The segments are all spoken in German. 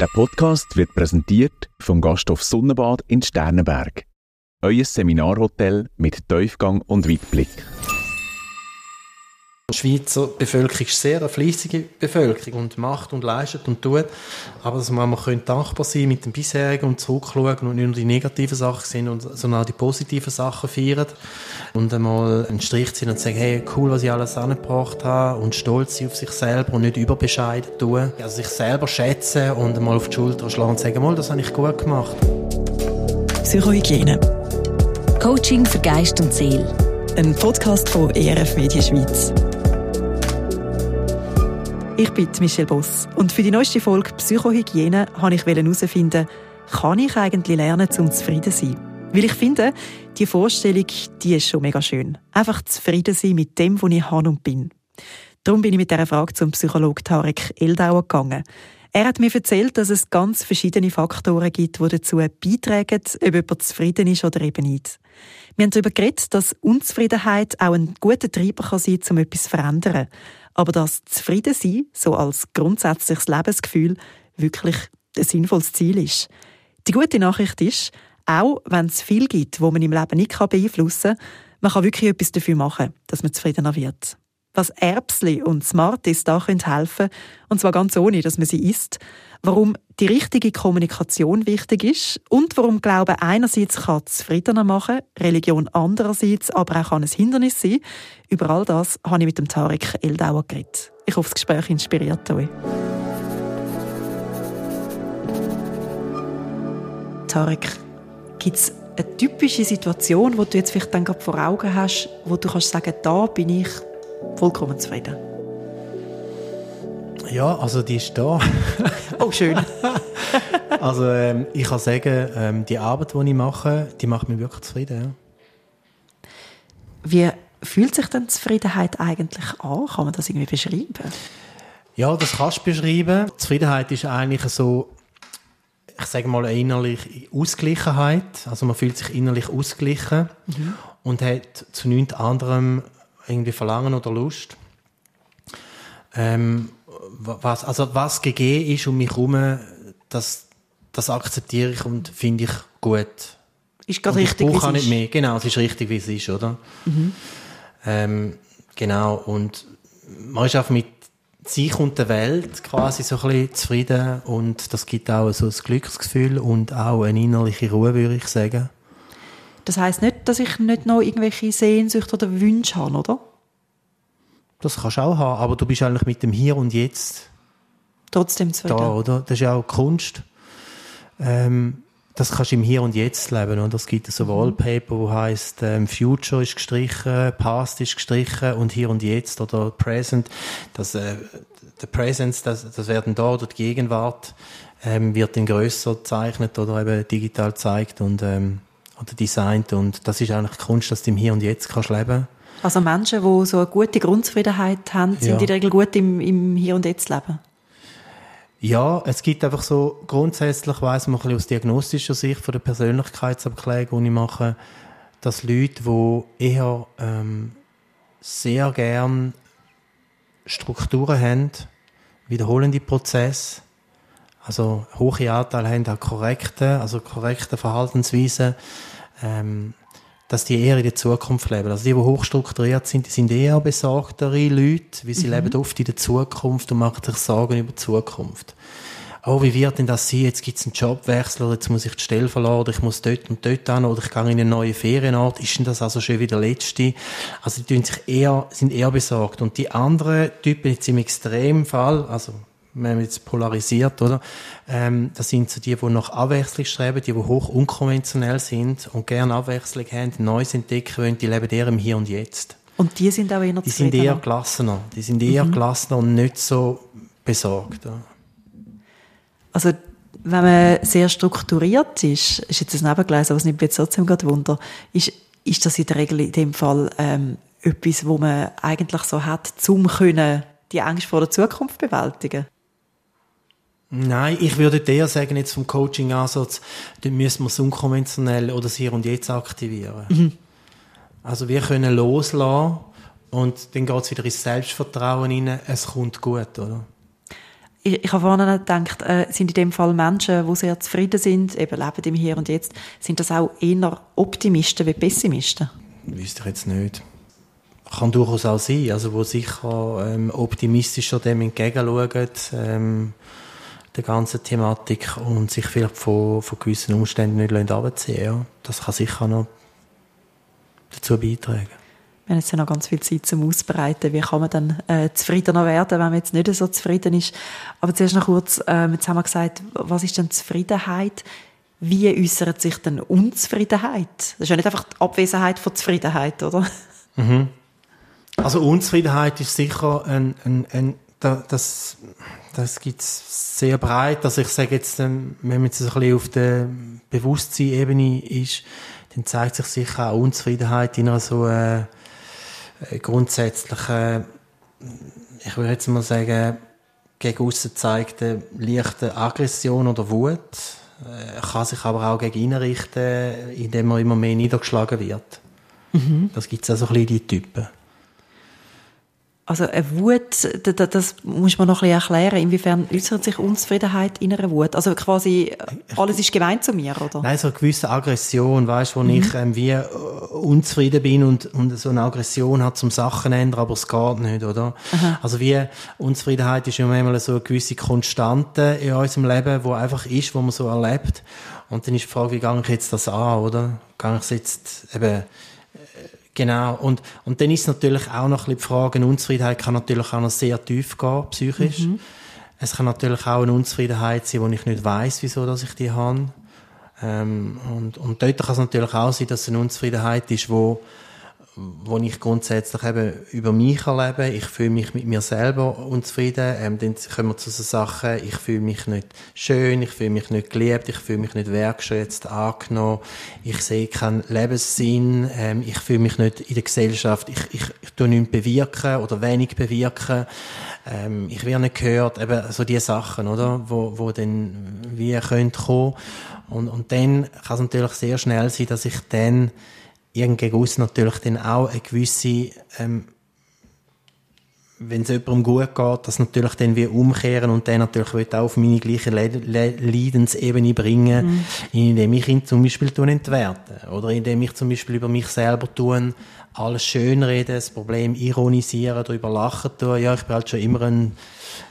Der Podcast wird präsentiert vom Gasthof Sonnenbad in Sternenberg. Euer Seminarhotel mit Tiefgang und Weitblick. Die Schweizer Bevölkerung ist sehr eine fleissige Bevölkerung und macht und leistet und tut. Aber dass man können dankbar sein mit dem bisherigen und zurückschauen und nicht nur die negativen Sachen sehen, sondern auch die positiven Sachen feiern. Und einmal einen Strich ziehen und sagen, hey, cool, was ich alles angebracht habe und stolz sein auf sich selber und nicht überbescheiden tun. Also sich selber schätzen und einmal auf die Schulter schlagen und sagen, mal, das habe ich gut gemacht. Psychohygiene. Coaching für Geist und Seele. Ein Podcast von ERF Media Schweiz. Ich bin Michelle Boss und für die neueste Folge Psychohygiene wollte ich herausfinden, kann ich eigentlich lernen, zum zufrieden zu sein? Weil ich finde, die Vorstellung, die ist schon mega schön. Einfach zufrieden sein mit dem, wo ich habe und bin. Darum bin ich mit dieser Frage zum Psychologen Tarek Eldauer gegangen. Er hat mir erzählt, dass es ganz verschiedene Faktoren gibt, die dazu beitragen, ob jemand zufrieden ist oder eben nicht. Wir haben darüber geredet, dass Unzufriedenheit auch ein guter Treiber sein kann, um etwas zu verändern aber dass zufrieden sein, so als grundsätzliches Lebensgefühl, wirklich ein sinnvolles Ziel ist. Die gute Nachricht ist, auch wenn es viel gibt, wo man im Leben nicht beeinflussen kann, man kann wirklich etwas dafür machen, dass man zufriedener wird. Was Erbsli und Smarties da helfen können, und zwar ganz ohne, dass man sie isst, warum die richtige Kommunikation wichtig ist und warum Glaube einerseits kann zufriedener machen, Religion andererseits aber auch ein Hindernis sein. Über all das habe ich mit dem Tarek Eldauer geredet. Ich hoffe, das Gespräch inspiriert euch. Tarek, gibt es eine typische Situation, wo du jetzt vielleicht dann gerade vor Augen hast, wo du kannst sagen, da bin ich vollkommen zufrieden? Ja, also die ist da. oh, schön. also ähm, ich kann sagen, ähm, die Arbeit, die ich mache, die macht mich wirklich zufrieden. Ja. Wie fühlt sich denn Zufriedenheit eigentlich an? Kann man das irgendwie beschreiben? Ja, das kannst du beschreiben. Zufriedenheit ist eigentlich so, ich sage mal, eine innerliche Ausgleichenheit. Also man fühlt sich innerlich ausgeglichen mhm. und hat zu nichts anderem irgendwie Verlangen oder Lust. Ähm, was, also was gegeben ist um mich herum, das, das akzeptiere ich und finde ich gut. Ist gerade richtig, wie es ist. nicht mehr. Genau, es ist richtig, wie es ist, oder? Mhm. Ähm, genau, und man ist auch mit sich und der Welt quasi so ein bisschen zufrieden und das gibt auch so ein Glücksgefühl und auch eine innerliche Ruhe, würde ich sagen. Das heißt nicht, dass ich nicht noch irgendwelche Sehnsüchte oder Wünsche habe, oder? Das kannst du auch haben, aber du bist eigentlich mit dem Hier und Jetzt trotzdem zufrieden. Da, oder? Das ist ja auch Kunst. Ähm, das kannst du im Hier und Jetzt leben. Und es gibt so mhm. Wallpaper, wo heißt ähm, Future ist gestrichen, Past ist gestrichen und Hier und Jetzt oder Present. Das, äh, der Presence, das, das werden da oder die Gegenwart ähm, wird dann grösser gezeichnet oder eben digital gezeigt und ähm, oder designt und das ist eigentlich Kunst, dass du im Hier und Jetzt kannst leben also Menschen, die so eine gute Grundzufriedenheit haben, sind ja. in der Regel gut im, im Hier und Jetzt leben? Ja, es gibt einfach so, grundsätzlich weiss man ein bisschen aus diagnostischer Sicht von der Persönlichkeitsabklärung, die ich mache, dass Leute, die eher ähm, sehr gern Strukturen haben, wiederholende Prozesse, also hohe Anteile haben an korrekte, also korrekte Verhaltensweisen, ähm, dass die eher in der Zukunft leben. Also die, die hochstrukturiert sind, die sind eher besorgtere Leute, weil sie mhm. leben oft in der Zukunft und machen sich Sorgen über die Zukunft. Oh, wie wird denn das sein? Jetzt gibt es einen Jobwechsel oder jetzt muss ich die Stelle verlassen oder ich muss dort und dort hin oder ich gehe in einen neuen Ferienort. Ist denn das also schon wieder der letzte? Also die sich eher, sind eher besorgt. Und die anderen Typen jetzt im Extremfall, also wenn man jetzt polarisiert, oder? Ähm, das sind so die, die nach Abwechslung streben, die, die hoch unkonventionell sind und gerne Abwechslung haben, Neues entdecken wollen, die leben eher im Hier und Jetzt. Und die sind auch eher Die sind eher gelassener. Die sind eher mhm. gelassener und nicht so besorgt. Ja. Also, wenn man sehr strukturiert ist, ist jetzt ein Nebengleis, aber es nimmt jetzt trotzdem gerade Wunder, ist, ist das in der Regel in dem Fall ähm, etwas, wo man eigentlich so hat, zum können die Angst vor der Zukunft bewältigen? Nein, ich würde eher sagen, jetzt vom Coaching-Ansatz, dann müssen wir es unkonventionell oder das Hier und Jetzt aktivieren. Mhm. Also wir können loslassen und dann geht es wieder ins Selbstvertrauen rein, es kommt gut, oder? ich, ich habe vorhin gedacht, äh, sind in dem Fall Menschen, die sehr zufrieden sind, eben leben im Hier und Jetzt, sind das auch eher Optimisten wie Pessimisten? Wüsste ich jetzt nicht. Kann durchaus auch sein, also wo sicher ähm, optimistischer dem entgegenschauen, ähm, der ganzen Thematik und sich vielleicht von, von gewissen Umständen nicht abziehen ja. Das kann sicher noch dazu beitragen. Wir haben jetzt ja noch ganz viel Zeit zum Ausbreiten. Wie kann man dann äh, zufriedener werden, wenn man jetzt nicht so zufrieden ist? Aber zuerst noch kurz, äh, jetzt haben wir gesagt, was ist denn Zufriedenheit? Wie äußert sich denn Unzufriedenheit? Das ist ja nicht einfach die Abwesenheit von Zufriedenheit, oder? Mhm. Also Unzufriedenheit ist sicher ein, ein, ein das, das gibt es sehr breit. Also ich sage jetzt, ähm, wenn man jetzt ein bisschen auf der Bewusstseinsebene ist, dann zeigt sich sicher auch Unzufriedenheit in einer so äh, äh, grundsätzliche, ich würde jetzt mal sagen, gegen aussen zeigte leichte Aggression oder Wut, äh, kann sich aber auch gegen ihn richten, indem er immer mehr niedergeschlagen wird. Mhm. Das gibt es also ein bisschen die Typen. Also eine Wut, das muss man noch ein bisschen erklären. Inwiefern äußert sich Unzufriedenheit in einer Wut? Also quasi, alles ist gemeint zu mir, oder? Nein, so eine gewisse Aggression, weißt, wo mhm. ich ähm, wie äh, unzufrieden bin und, und so eine Aggression hat zum Sachen ändern, aber es geht nicht, oder? Aha. Also wie Unzufriedenheit ist ja manchmal so eine gewisse Konstante in unserem Leben, wo einfach ist, wo man so erlebt. Und dann ist die Frage, wie gehe ich jetzt das an, oder? Gehe ich jetzt eben Genau. Und, und dann ist natürlich auch noch ein bisschen die Frage, Unzufriedenheit kann natürlich auch noch sehr tief gehen, psychisch. Mhm. Es kann natürlich auch eine Unzufriedenheit sein, wo ich nicht weiß, wieso dass ich die habe. Ähm, und, und dort kann es natürlich auch sein, dass es eine Unzufriedenheit ist, wo wo ich grundsätzlich eben über mich erlebe. Ich fühle mich mit mir selber unzufrieden. Ähm, dann kommen wir zu so Sachen, ich fühle mich nicht schön, ich fühle mich nicht geliebt, ich fühle mich nicht wertschätzt, angenommen, ich sehe keinen Lebenssinn, ähm, ich fühle mich nicht in der Gesellschaft, ich, ich, ich tue nichts bewirken oder wenig bewirken, ähm, ich werde nicht gehört, eben so diese Sachen, oder, wo, wo dann wie können kommen. Und, und dann kann es natürlich sehr schnell sein, dass ich dann irgendgegen natürlich dann auch eine gewisse, ähm, wenn es jemandem gut geht, das natürlich dann wie umkehren und dann natürlich auch auf meine gleiche Le Le Leidensebene bringen, mhm. indem ich ihn zum Beispiel entwerte oder indem ich zum Beispiel über mich selber tun, alles schönreden, das Problem ironisieren, darüber lachen tun. Ja, ich bin halt schon immer ein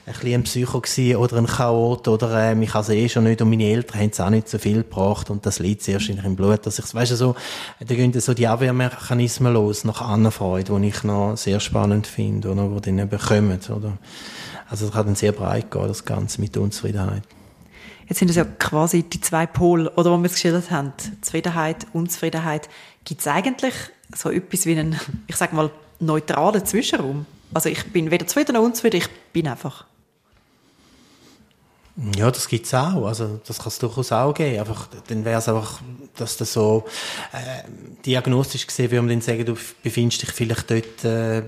ein ein Psycho gewesen oder ein Chaot oder ähm, ich also eh schon nicht und meine Eltern haben es auch nicht so viel gebracht und das liegt sehr wahrscheinlich im Blut, dass ich weißt du, so, da gehen so die Abwehrmechanismen los nach Annenfreude, die ich noch sehr spannend finde oder wo die dann bekommen, oder? Also das kann dann sehr breit gehen, das Ganze mit Unzufriedenheit. Jetzt sind es ja quasi die zwei Pole, oder, wo wir es geschildert haben. Zufriedenheit, Unzufriedenheit. Gibt es eigentlich so etwas wie einen, ich sag mal, neutralen Zwischenraum? Also ich bin weder zufrieden noch unzufrieden, ich bin einfach. Ja, das gibt's auch. Also, das kann es durchaus auch geben. Einfach, dann wäre es einfach, dass das so, äh, diagnostisch gesehen, würde man dann sagen, du befindest dich vielleicht dort, äh,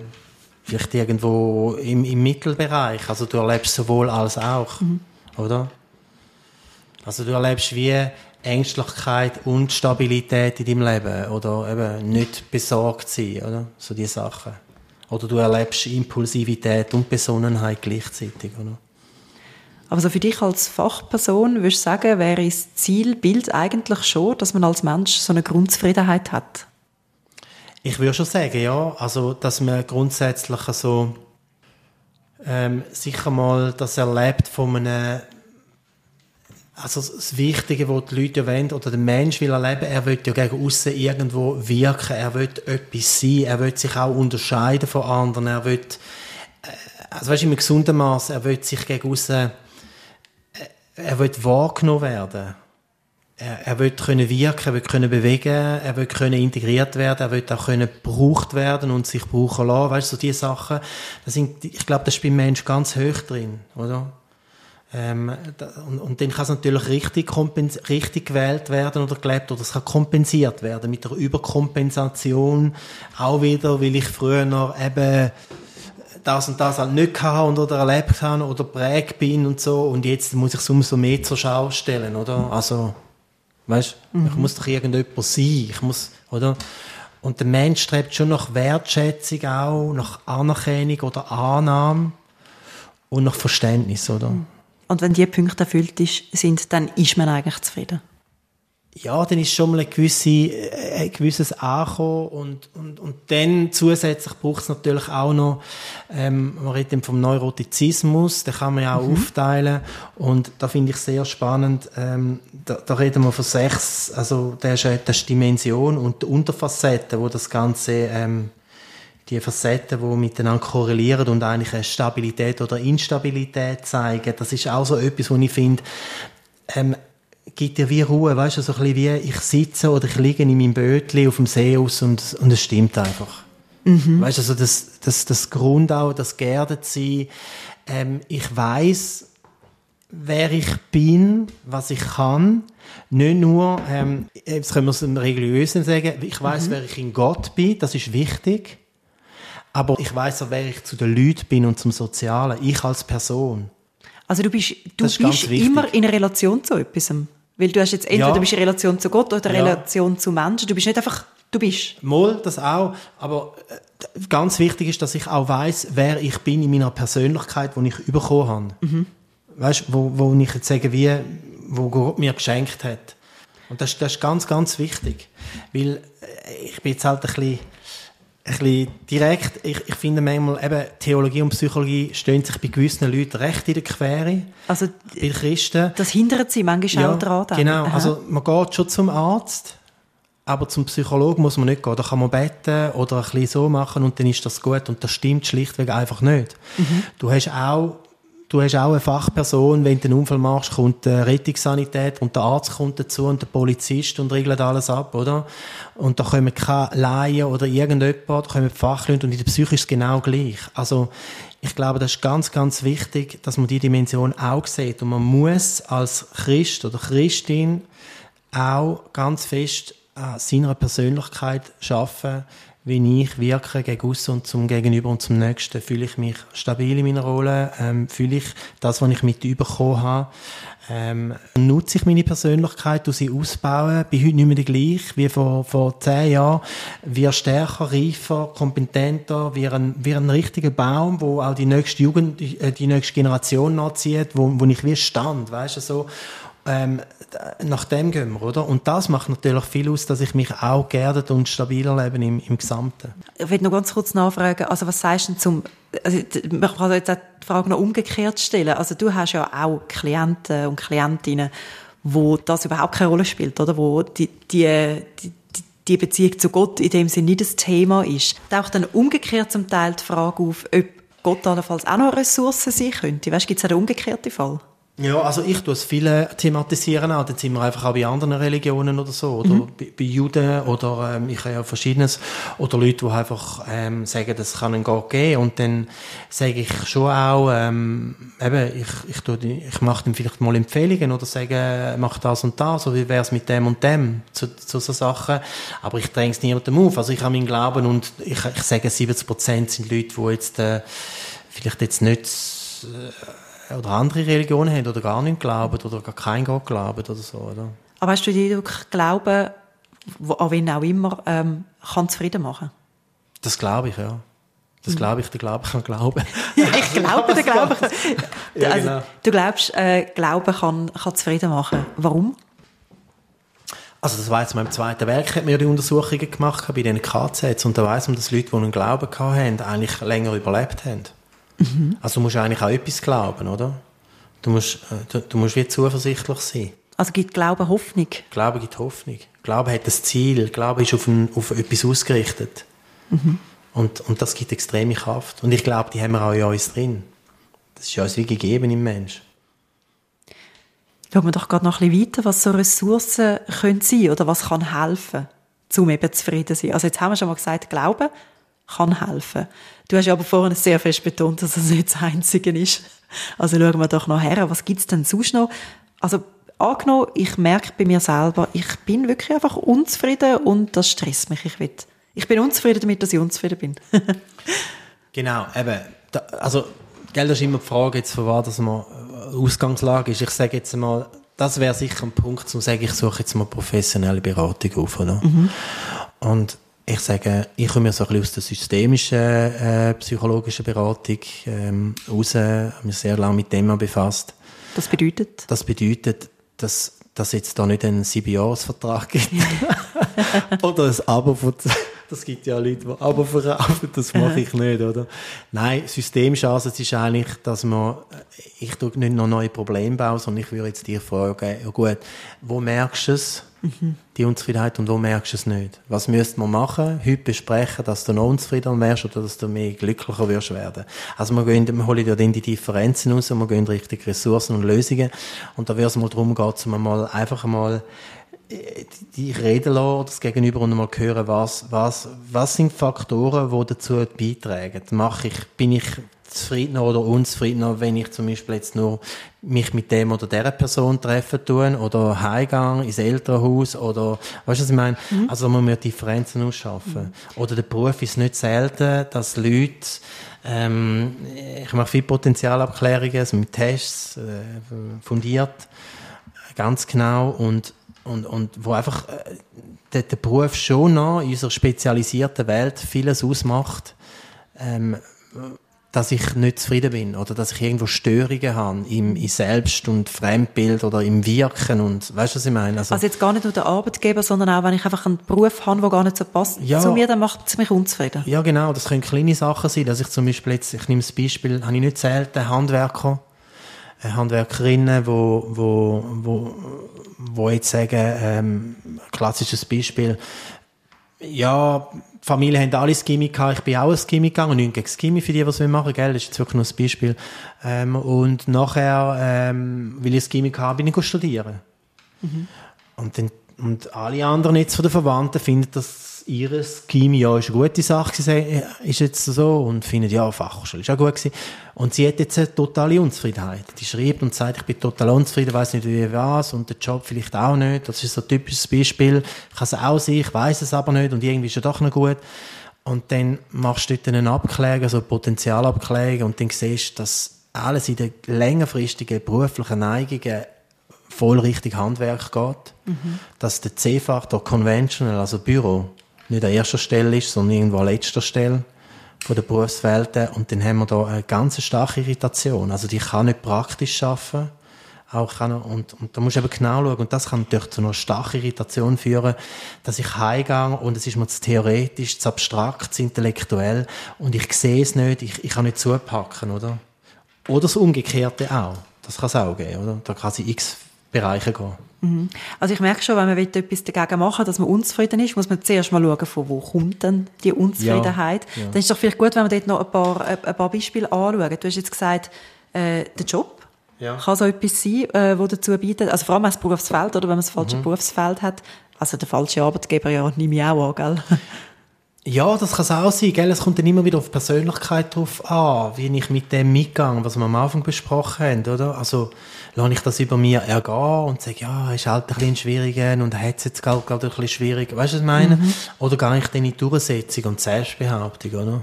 vielleicht irgendwo im, im Mittelbereich. Also, du erlebst sowohl als auch. Mhm. Oder? Also, du erlebst wie Ängstlichkeit und Stabilität in deinem Leben. Oder eben nicht besorgt sein, oder? So die Sachen. Oder du erlebst Impulsivität und Besonnenheit gleichzeitig, oder? Aber so für dich als Fachperson, würdest du sagen, wäre das Zielbild eigentlich schon, dass man als Mensch so eine Grundzufriedenheit hat? Ich würde schon sagen, ja. Also, dass man grundsätzlich so ähm, sicher mal das erlebt von einem also das Wichtige, was die Leute wollen, oder der Mensch will erleben, er will ja gegen außen irgendwo wirken, er will etwas sein, er will sich auch unterscheiden von anderen, er will, äh, also weißt du, im gesunden Maß, er will sich gegen außen er will wahrgenommen werden. Er, er will können wirken, er will können bewegen, er will können integriert werden, er will auch können gebraucht werden und sich brauchen lassen. Weißt du, so diese Sachen, das sind, ich glaube, das ist beim Mensch ganz hoch drin, oder? Ähm, und, und, dann kann es natürlich richtig, richtig gewählt werden oder gelebt oder es kann kompensiert werden mit der Überkompensation auch wieder, weil ich früher noch eben das und das halt nicht gehabt oder erlebt habe oder prägt bin und so und jetzt muss ich es umso mehr zur Schau stellen, oder? Also, weißt, mhm. ich muss doch irgendjemand sein, ich muss, oder? Und der Mensch strebt schon nach Wertschätzung auch, nach Anerkennung oder Annahme und nach Verständnis, oder? Mhm. Und wenn diese Punkte erfüllt ist, sind, dann ist man eigentlich zufrieden. Ja, dann ist schon mal ein, gewisse, äh, ein gewisses Ankommen und, und, und dann zusätzlich braucht es natürlich auch noch, ähm, man redet vom Neurotizismus, den kann man ja auch mhm. aufteilen und da finde ich sehr spannend, ähm, da, da reden wir von sechs, also das ist, das ist Dimension und die Unterfacetten, wo das Ganze ähm, die Facetten, die miteinander korrelieren und eigentlich eine Stabilität oder Instabilität zeigen, das ist auch so etwas, wo ich finde, ähm, gibt dir wie Ruhe, weißt du, so ein bisschen wie ich sitze oder ich liege in meinem Bötli auf dem See aus und, und es stimmt einfach. Mhm. Weißt du, also das, das, das Grund auch, das geerdet sein, ähm, ich weiß, wer ich bin, was ich kann, nicht nur, ähm, jetzt können wir es im Religiösen sagen, ich weiß, mhm. wer ich in Gott bin, das ist wichtig, aber ich weiß auch, wer ich zu den Leuten bin und zum Sozialen, ich als Person. Also du bist, du bist immer in Relation zu etwas. Weil du hast jetzt entweder ja. du bist in Relation zu Gott oder in ja. Relation zu Menschen. Du bist nicht einfach, du bist. Moll, das auch. Aber äh, ganz wichtig ist, dass ich auch weiß, wer ich bin in meiner Persönlichkeit, die ich bekommen habe. Mhm. Weißt, wo, wo ich jetzt sage, wie, wo Gott mir geschenkt hat. Und das, das ist ganz, ganz wichtig. Weil äh, ich bin jetzt halt ein bisschen ein bisschen direkt. Ich, ich finde manchmal, eben, Theologie und Psychologie stehen sich bei gewissen Leuten recht in der Quere. Also, bei Christen. Das hindert sie manchmal ja, auch daran. Genau. Aha. Also, man geht schon zum Arzt, aber zum Psychologen muss man nicht gehen. Da kann man beten oder ein bisschen so machen und dann ist das gut. Und das stimmt schlichtweg einfach nicht. Mhm. Du hast auch du hast auch eine Fachperson, wenn du einen Unfall machst, kommt die Rettungssanität und der Arzt kommt dazu und der Polizist und regelt alles ab, oder? Und da kommen keine Laien oder irgendjemand, da kommen Fachleute und in der Psyche ist es genau gleich. Also, ich glaube, das ist ganz, ganz wichtig, dass man die Dimension auch sieht. Und man muss als Christ oder Christin auch ganz fest an seiner Persönlichkeit schaffen, wie ich wirke gegen uns und zum Gegenüber und zum Nächsten. Fühle ich mich stabil in meiner Rolle? Ähm, fühle ich das, was ich mit überkommen habe? Ähm, nutze ich meine Persönlichkeit, du sie ausbauen? Bin heute nicht mehr gleich wie vor, vor zehn Jahren. Wir stärker, reifer, kompetenter, wie ein, wie ein richtiger Baum, wo auch die nächste Jugend, äh, die nächste Generation nachzieht, wo, wo ich wie stand, weißt du, so. Ähm, nach dem gehen wir, oder? Und das macht natürlich viel aus, dass ich mich auch geerdet und stabiler lebe im, im Gesamten. Ich will noch ganz kurz nachfragen, also was sagst du zum, also man kann jetzt auch die Frage noch umgekehrt stellen. Also du hast ja auch Klienten und Klientinnen, wo das überhaupt keine Rolle spielt, oder? Wo die, die, die die Beziehung zu Gott in dem Sinne nicht das Thema ist. Taucht dann umgekehrt zum Teil die Frage auf, ob Gott allenfalls auch noch Ressourcen sein könnte. Weißt, gibt es den umgekehrten Fall? Ja, also ich tue es viele thematisieren auch. Dann sind wir einfach auch bei anderen Religionen oder so. Oder mhm. bei, bei, Juden oder ähm, ich habe ja verschiedenes. Oder Leute, die einfach ähm, sagen, das kann einen Gott geben. Und dann sage ich schon auch, ähm, eben, ich, ich, tue die, ich mache dann vielleicht mal Empfehlungen oder sage, mach das und das. Oder wie wäre es mit dem und dem zu, zu so Sachen. Aber ich dränge es niemandem auf. Also ich habe meinen Glauben und ich, ich sage, 70 Prozent sind Leute, die jetzt äh, vielleicht jetzt nicht... Äh, oder andere Religionen haben oder gar nicht glauben oder gar kein Gott glauben oder so. Oder? Aber hast du den Eindruck, Glauben, an wen auch immer, ähm, kann zufrieden machen? Das glaube ich, ja. Das glaube ich, der Glaube kann glauben. ja, ich glaube, der Glaube kann. ja, also, genau. Du glaubst, äh, Glauben kann, kann zufrieden machen. Warum? Also das war jetzt mal im Zweiten Werk, hat mir die Untersuchungen gemacht bei den KZs und da weiss man, dass Leute, die einen Glauben hatten, eigentlich länger überlebt haben. Mhm. Also du musst eigentlich auch etwas glauben, oder? Du musst, äh, du, du musst wie zuversichtlich sein. Also gibt Glaube Hoffnung? Glaube gibt Hoffnung. Glaube hat ein Ziel. Glaube ist auf, ein, auf etwas ausgerichtet. Mhm. Und, und das gibt extreme Kraft. Und ich glaube, die haben wir auch in uns drin. Das ist ja uns wie gegeben im Mensch. Schauen wir doch gerade noch ein bisschen weiter, was so Ressourcen können sein oder was kann helfen, um eben zufrieden zu sein. Also jetzt haben wir schon mal gesagt, Glauben kann helfen. Du hast aber vorhin sehr fest betont, dass das nicht das Einzige ist. Also schauen wir doch noch her, was gibt's denn sonst noch? Also angenommen, ich merke bei mir selber, ich bin wirklich einfach unzufrieden und das stresst mich. Ich, will, ich bin unzufrieden damit, dass ich unzufrieden bin. genau, eben. Da, also, gell, das ist immer die Frage, jetzt, von was man äh, Ausgangslage ist. Ich sage jetzt mal, das wäre sicher ein Punkt, um zu sagen, ich suche jetzt mal professionelle Beratung auf, oder? Mhm. Und ich sage, ich komme ja so ein bisschen aus der systemischen äh, psychologischen Beratung ähm, raus, habe mich sehr lange mit dem befasst. Das bedeutet? Das bedeutet, dass dass jetzt da nicht einen Siebenjahresvertrag gibt. oder ein Abo von, das gibt ja Leute, die Abo verkaufen, das mache ich nicht, oder? Nein, Systemchance ist eigentlich, dass man, ich tue nicht noch neue Probleme bauen, sondern ich würde jetzt dir fragen, ja gut, wo merkst du es? Mhm. Die Unzufriedenheit und wo merkst du es nicht? Was müsste man machen? Heute besprechen, dass du noch unzufrieden wärst oder dass du mehr glücklicher wirst werden. Also wir, gehen, wir holen ja dann die Differenzen raus und wir gehen richtig Ressourcen und Lösungen. Und da wird es mal darum gehen, dass man mal einfach mal äh, die reden lassen, das Gegenüber und mal hören, was, was, was sind Faktoren, die dazu beitragen. Mache ich, bin ich zufriedener oder unzufriedener, wenn ich zum Beispiel jetzt nur mich mit dem oder der Person treffen tun oder heimgang ins Elternhaus oder, weißt du, was ich meine? Mhm. Also man muss Differenzen ausschaffen. Mhm. Oder der Beruf ist nicht selten, dass Leute, ähm, ich mache viele Potenzialabklärungen, also mit Tests, äh, fundiert, ganz genau und, und, und wo einfach äh, der, der Beruf schon noch in unserer spezialisierten Welt vieles ausmacht, ähm, dass ich nicht zufrieden bin oder dass ich irgendwo Störungen habe im, im Selbst- und Fremdbild oder im Wirken und weißt du, was ich meine? Also, also, jetzt gar nicht nur der Arbeitgeber, sondern auch, wenn ich einfach einen Beruf habe, der gar nicht so passt ja, zu mir, dann macht es mich unzufrieden. Ja, genau. Das können kleine Sachen sein, dass ich zum Beispiel jetzt, ich nehme das Beispiel, habe ich nicht selten Handwerker, äh, Handwerkerinnen, wo, wo, wo, wo jetzt sagen, ähm, klassisches Beispiel, ja, die Familie haben alle das Gimmi gehabt, ich bin auch ins Gimmi gegangen, und nicht gegen das Gimmi für die, was wir machen, gell, das ist jetzt wirklich nur ein Beispiel. Ähm, und nachher, ähm, weil ich Gimmi hatte, bin ich studieren. Mhm. Und, dann, und alle anderen jetzt von den Verwandten finden das ihres Chemie ja ist eine gute Sache gewesen, ist jetzt so und findet ja Fachhochschule ist auch gut gewesen. und sie hat jetzt eine totale Unzufriedenheit. Die schreibt und sagt ich bin total unzufrieden weiß nicht wie was und der Job vielleicht auch nicht. Das ist so ein typisches Beispiel. Ich kann es auch sein ich weiß es aber nicht und irgendwie ist es doch noch gut. Und dann machst du dort einen Abkläger so Potenzialabkläger und dann siehst du dass alles in den längerfristigen beruflichen Neigungen voll richtig Handwerk geht, mhm. dass der C-Faktor Conventional, also Büro, nicht an erster Stelle ist, sondern irgendwo an letzter Stelle von der Berufswelt. Und dann haben wir da eine ganz starke Irritation. Also die kann nicht praktisch arbeiten. Auch kann, und, und da musst du eben genau schauen. Und das kann natürlich zu einer starken Irritation führen, dass ich heimgehe und es ist mir zu theoretisch, zu abstrakt, zu intellektuell und ich sehe es nicht, ich, ich kann nicht zupacken, oder? Oder das Umgekehrte auch. Das kann es auch geben, oder? Da kann es in x Bereiche gehen. Mhm. Also ich merke schon, wenn man etwas dagegen machen will, dass man unzufrieden ist, muss man zuerst mal schauen, von wo kommt denn die Unzufriedenheit. Ja, ja. Dann ist es doch vielleicht gut, wenn wir dort noch ein paar, ein paar Beispiele anschauen. Du hast jetzt gesagt, äh, der Job ja. kann so etwas sein, äh, wo dazu bietet, also vor allem das Berufsfeld, oder wenn man das falsche mhm. Berufsfeld hat. Also der falsche Arbeitgeber ja nehme ich auch an, gell? Ja, das kann es auch sein, gell? Es kommt dann immer wieder auf Persönlichkeit drauf an, wie ich mit dem mitgehe, was wir am Anfang besprochen haben, oder? Also, lasse ich das über mir ergehen und sage, ja, ist halt ein bisschen schwieriger und hat es jetzt gerade, gerade ein bisschen schwierig. Weißt du, was ich meine? Mhm. Oder gehe ich dann in die Durchsetzung und Selbstbehauptung, oder?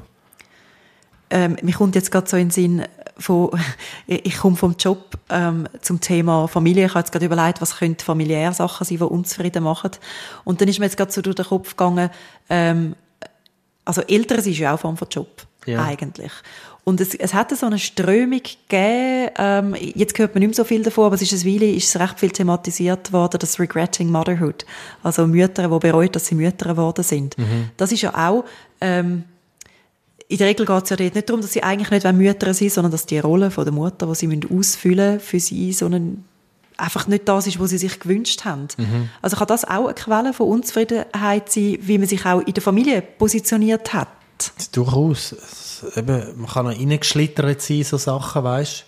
Ähm, mir kommt jetzt gerade so in den Sinn, von, ich komme vom Job ähm, zum Thema Familie. Ich habe jetzt gerade überlegt, was könnte familiäre Sachen sein, die unzufrieden machen. Und dann ist mir jetzt gerade so durch den Kopf gegangen, ähm, also Eltern ist ja auch Form von Job, ja. eigentlich. Und es, es hat so eine Strömung gegeben, ähm, jetzt hört man nicht mehr so viel davon, aber es ist eine Weile, ist es recht viel thematisiert worden, das Regretting Motherhood. Also Mütter, die bereuen, dass sie Mütter geworden sind. Mhm. Das ist ja auch, ähm, in der Regel geht es ja dort nicht darum, dass sie eigentlich nicht Mütter sind, sondern dass die Rolle von der Mutter, die sie ausfüllen müssen, für sie so einen einfach nicht das ist, was sie sich gewünscht haben. Mhm. Also kann das auch eine Quelle von Unzufriedenheit sein, wie man sich auch in der Familie positioniert hat? Durchaus. Es, eben, man kann auch reingeschlittert sein, so Sachen, weißt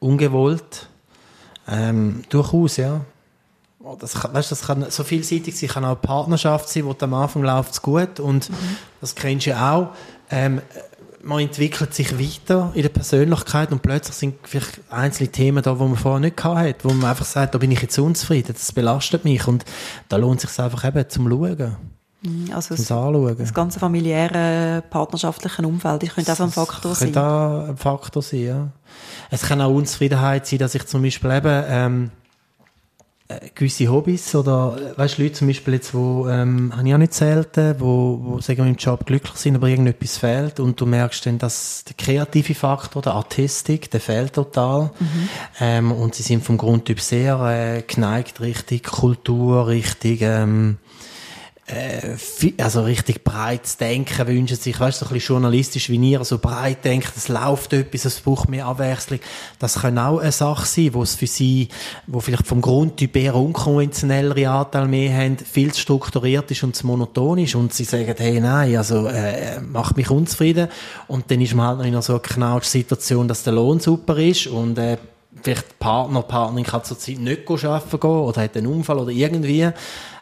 ungewollt. Ähm, durchaus, ja. Oh, das kann, weißt, das kann so vielseitig sein, kann auch eine Partnerschaft sein, wo am Anfang läuft es gut und mhm. das kennst du ja auch. Ähm, man entwickelt sich weiter in der Persönlichkeit und plötzlich sind vielleicht einzelne Themen da, wo man vorher nicht gehabt hat, wo man einfach sagt, da bin ich jetzt unzufrieden, das belastet mich und da lohnt es sich einfach eben zum Schauen. Mhm, also das, Anschauen. das ganze familiäre, partnerschaftliche Umfeld, das könnte auch ein Faktor sein. Könnte auch ein Faktor sein, ja. Es kann auch Unzufriedenheit sein, dass ich zum Beispiel eben, ähm, äh, gewisse Hobbys oder, weißt du, Leute zum Beispiel jetzt, wo, ähm, habe ich auch nicht selten, wo, wo, sagen wir, im Job glücklich sind, aber irgendetwas fehlt und du merkst dann, dass der kreative Faktor, der Artistik, der fehlt total. Mhm. Ähm, und sie sind vom Grundtyp sehr äh, geneigt Richtung Kultur, Richtung, ähm, äh, also richtig breites Denken wünschen sich, weißt du, so ein bisschen journalistisch wie ihr, so breit denkt, es läuft etwas, es braucht mehr Abwechslung. Das kann auch eine Sache sein, wo es für sie, wo vielleicht vom Grundtyp eher unkonventionellere Anteile mehr haben, viel zu strukturiert ist und zu monoton ist und sie sagen, hey, nein, also, äh, macht mich unzufrieden und dann ist man halt noch in einer so knautschen Situation, dass der Lohn super ist und, äh, vielleicht Partner, Partnerin kann zur Zeit nicht arbeiten gehen oder hat einen Unfall oder irgendwie.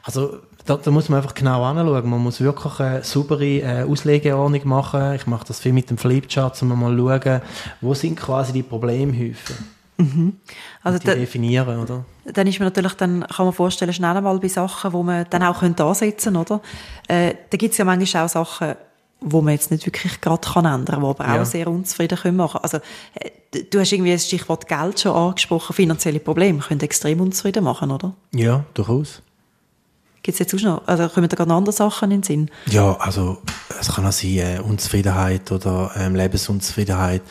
Also, da, da muss man einfach genau anschauen. Man muss wirklich eine saubere äh, Auslegeordnung machen. Ich mache das viel mit dem Flipchart, um mal zu schauen, wo sind quasi die Problemhäufe. Mhm. Also die da, definieren, oder? Dann ist man natürlich, dann kann man vorstellen, schnell mal bei Sachen, wo man dann auch könnte ansetzen könnte, oder? Äh, da gibt es ja manchmal auch Sachen, wo man jetzt nicht wirklich gerade kann ändern kann, die aber ja. auch sehr unzufrieden können machen. Also, äh, du hast irgendwie das Stichwort Geld schon angesprochen. Finanzielle Probleme können extrem unzufrieden machen, oder? Ja, durchaus. Gibt es jetzt auch noch, also kommen da gerade andere Sachen in den Sinn? Ja, also es kann auch sein, äh, Unzufriedenheit oder ähm, Lebensunzufriedenheit,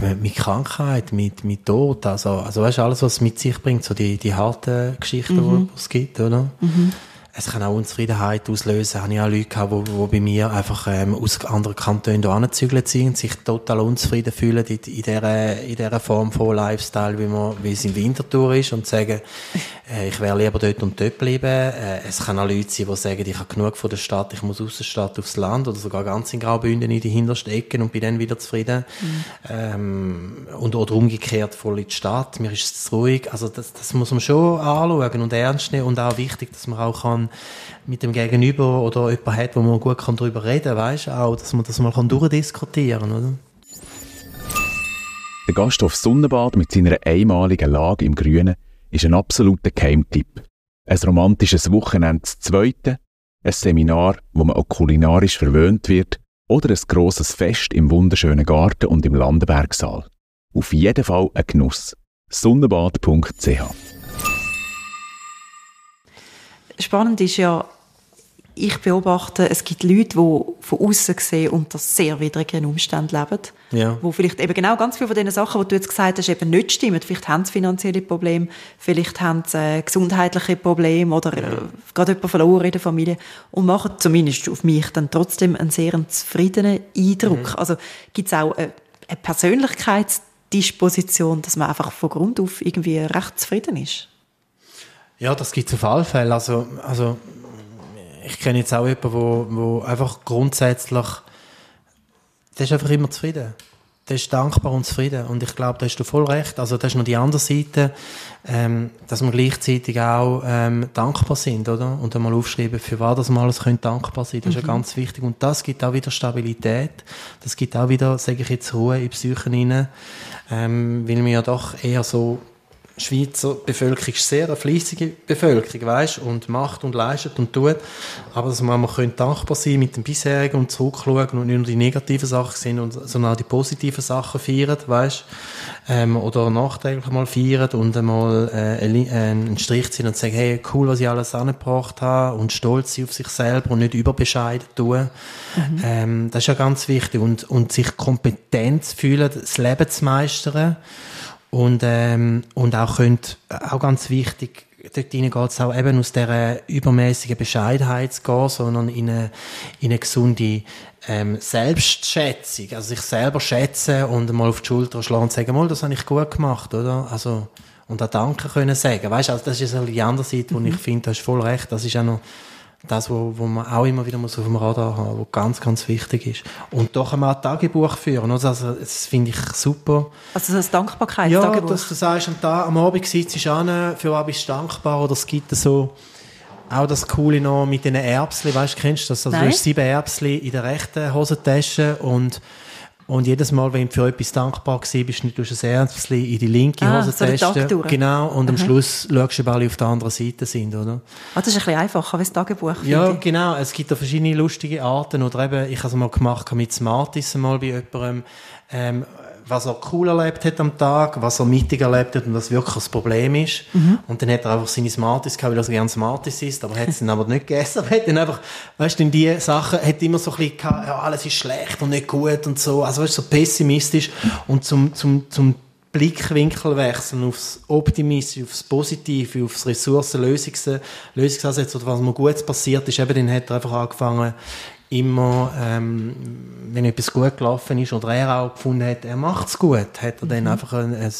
ähm, mit Krankheit, mit, mit Tod, also, also weißt du, alles, was es mit sich bringt, so die, die harten Geschichten, mhm. die es gibt, oder? Mhm es kann auch Unzufriedenheit auslösen. Habe ich auch Leute gehabt, die, die bei mir einfach ähm, aus anderen Kantonen hier angezügelt sind und sich total unzufrieden fühlen in, in, dieser, in dieser Form von Lifestyle, wie, man, wie es in Winterthur ist und sagen, äh, ich wäre lieber dort und dort bleiben. Äh, es kann auch Leute sein, die sagen, ich habe genug von der Stadt, ich muss aus der Stadt aufs Land oder sogar ganz in Graubünden in die hintersten Ecken und bin dann wieder zufrieden. Mhm. Ähm, und, oder umgekehrt voll in die Stadt. Mir ist es zu ruhig. Also das, das muss man schon anschauen und ernst nehmen und auch wichtig, dass man auch kann mit dem Gegenüber oder jemanden hat, wo man gut kann darüber reden kann, auch, dass man das mal kann durchdiskutieren kann? Der Gasthof Sonnenbad mit seiner einmaligen Lage im Grünen ist ein absoluter Keimtipp. Ein romantisches Wochenende zu zweiten, ein Seminar, wo man auch kulinarisch verwöhnt wird, oder ein grosses Fest im wunderschönen Garten und im Landenbergsaal. Auf jeden Fall ein Genuss. Sonnenbad.ch Spannend ist ja, ich beobachte, es gibt Leute, die von außen sehen unter sehr widrigen Umständen leben. Ja. Wo vielleicht eben genau ganz viele von den Sachen, die du jetzt gesagt hast, eben nicht stimmen. Vielleicht haben sie finanzielle Probleme, vielleicht haben sie äh, gesundheitliche Probleme oder äh, gerade jemand verloren in der Familie und machen zumindest auf mich dann trotzdem einen sehr zufriedenen Eindruck. Mhm. Also gibt es auch eine, eine Persönlichkeitsdisposition, dass man einfach von Grund auf irgendwie recht zufrieden ist? Ja, das gibt es auf alle Fälle. Also, also ich kenne jetzt auch jemanden, wo, wo einfach grundsätzlich, der ist einfach immer zufrieden. Der ist dankbar und zufrieden. Und ich glaube, da hast du voll recht. Also das ist noch die andere Seite, ähm, dass wir gleichzeitig auch ähm, dankbar sind, oder? Und einmal aufschreiben, für was das mal alles können dankbar sein. Das mhm. ist ja mhm. ganz wichtig. Und das gibt auch wieder Stabilität. Das gibt auch wieder, sage ich jetzt, Ruhe in Psyche rein. Ähm, weil wir ja doch eher so Schweizer Bevölkerung ist sehr eine fleissige Bevölkerung, weißt, und macht und leistet und tut. Aber dass man, man könnte dankbar sein mit dem bisherigen und zurückschauen und nicht nur die negativen Sachen sehen, sondern auch die positiven Sachen feiern, weißt, ähm, oder nachträglich mal feiern und einmal äh, einen Strich ziehen und sagen, hey, cool, was ich alles angebracht habe und stolz sein auf sich selber und nicht überbescheiden tun. Mhm. Ähm, das ist ja ganz wichtig und, und sich kompetent fühlen, das Leben zu meistern und, ähm, und auch könnt, auch ganz wichtig, dort geht es auch eben aus dieser übermäßigen Bescheidenheit zu gehen, sondern in eine, in eine gesunde ähm, Selbstschätzung, also sich selber schätzen und mal auf die Schulter schlagen und sagen, mal, das habe ich gut gemacht, oder? Also, und auch Danke können sagen. Weißt du, also das ist die andere Seite, wo mhm. ich finde, du hast voll recht, das ist auch noch das, wo, wo man auch immer wieder muss auf dem Radar haben muss, was ganz, ganz wichtig ist. Und doch einmal ein Tagebuch führen. Also, das finde ich super. Also das Dankbarkeitstagebuch? Ja, dass du sagst, am, Tag, am Abend sitzt du an, für was bist du dankbar, oder es gibt so auch das Coole noch mit den Erbsen, weißt du, kennst du das? Also Nein. du hast sieben Erbsen in der rechten Hosentasche und und jedes Mal, wenn du für etwas dankbar warst, bist du ein Erbschen in die linke ah, Hosentasche. So genau, und am Schluss schaust du, ob alle auf der anderen Seite sind, oder? Ah, das ist ein bisschen einfacher, wie das Tagebuch. Ja, genau. Es gibt da verschiedene lustige Arten. Oder eben, ich habe es mal gemacht mit Smarties mal bei jemandem, ähm, was er cool erlebt hat am Tag, was er mittig erlebt hat und was wirklich das Problem ist. Und dann hat er einfach seine Smarties gehabt, weil er so gerne Smarties isst, aber er hat es dann aber nicht gegessen. Er hat dann einfach, weißt du, in die Sachen, hat immer so ein bisschen gehabt, ja, alles ist schlecht und nicht gut und so. Also, weißt du, so pessimistisch. Und zum, zum, zum Blickwinkel wechseln aufs Optimistische, aufs Positive, aufs Ressourcenlösungs Lösungsansätze oder was mir Gutes passiert ist, eben dann hat er einfach angefangen, immer, ähm, wenn etwas gut gelaufen ist oder er auch gefunden hat, er macht's gut, hat er dann einfach ein, ein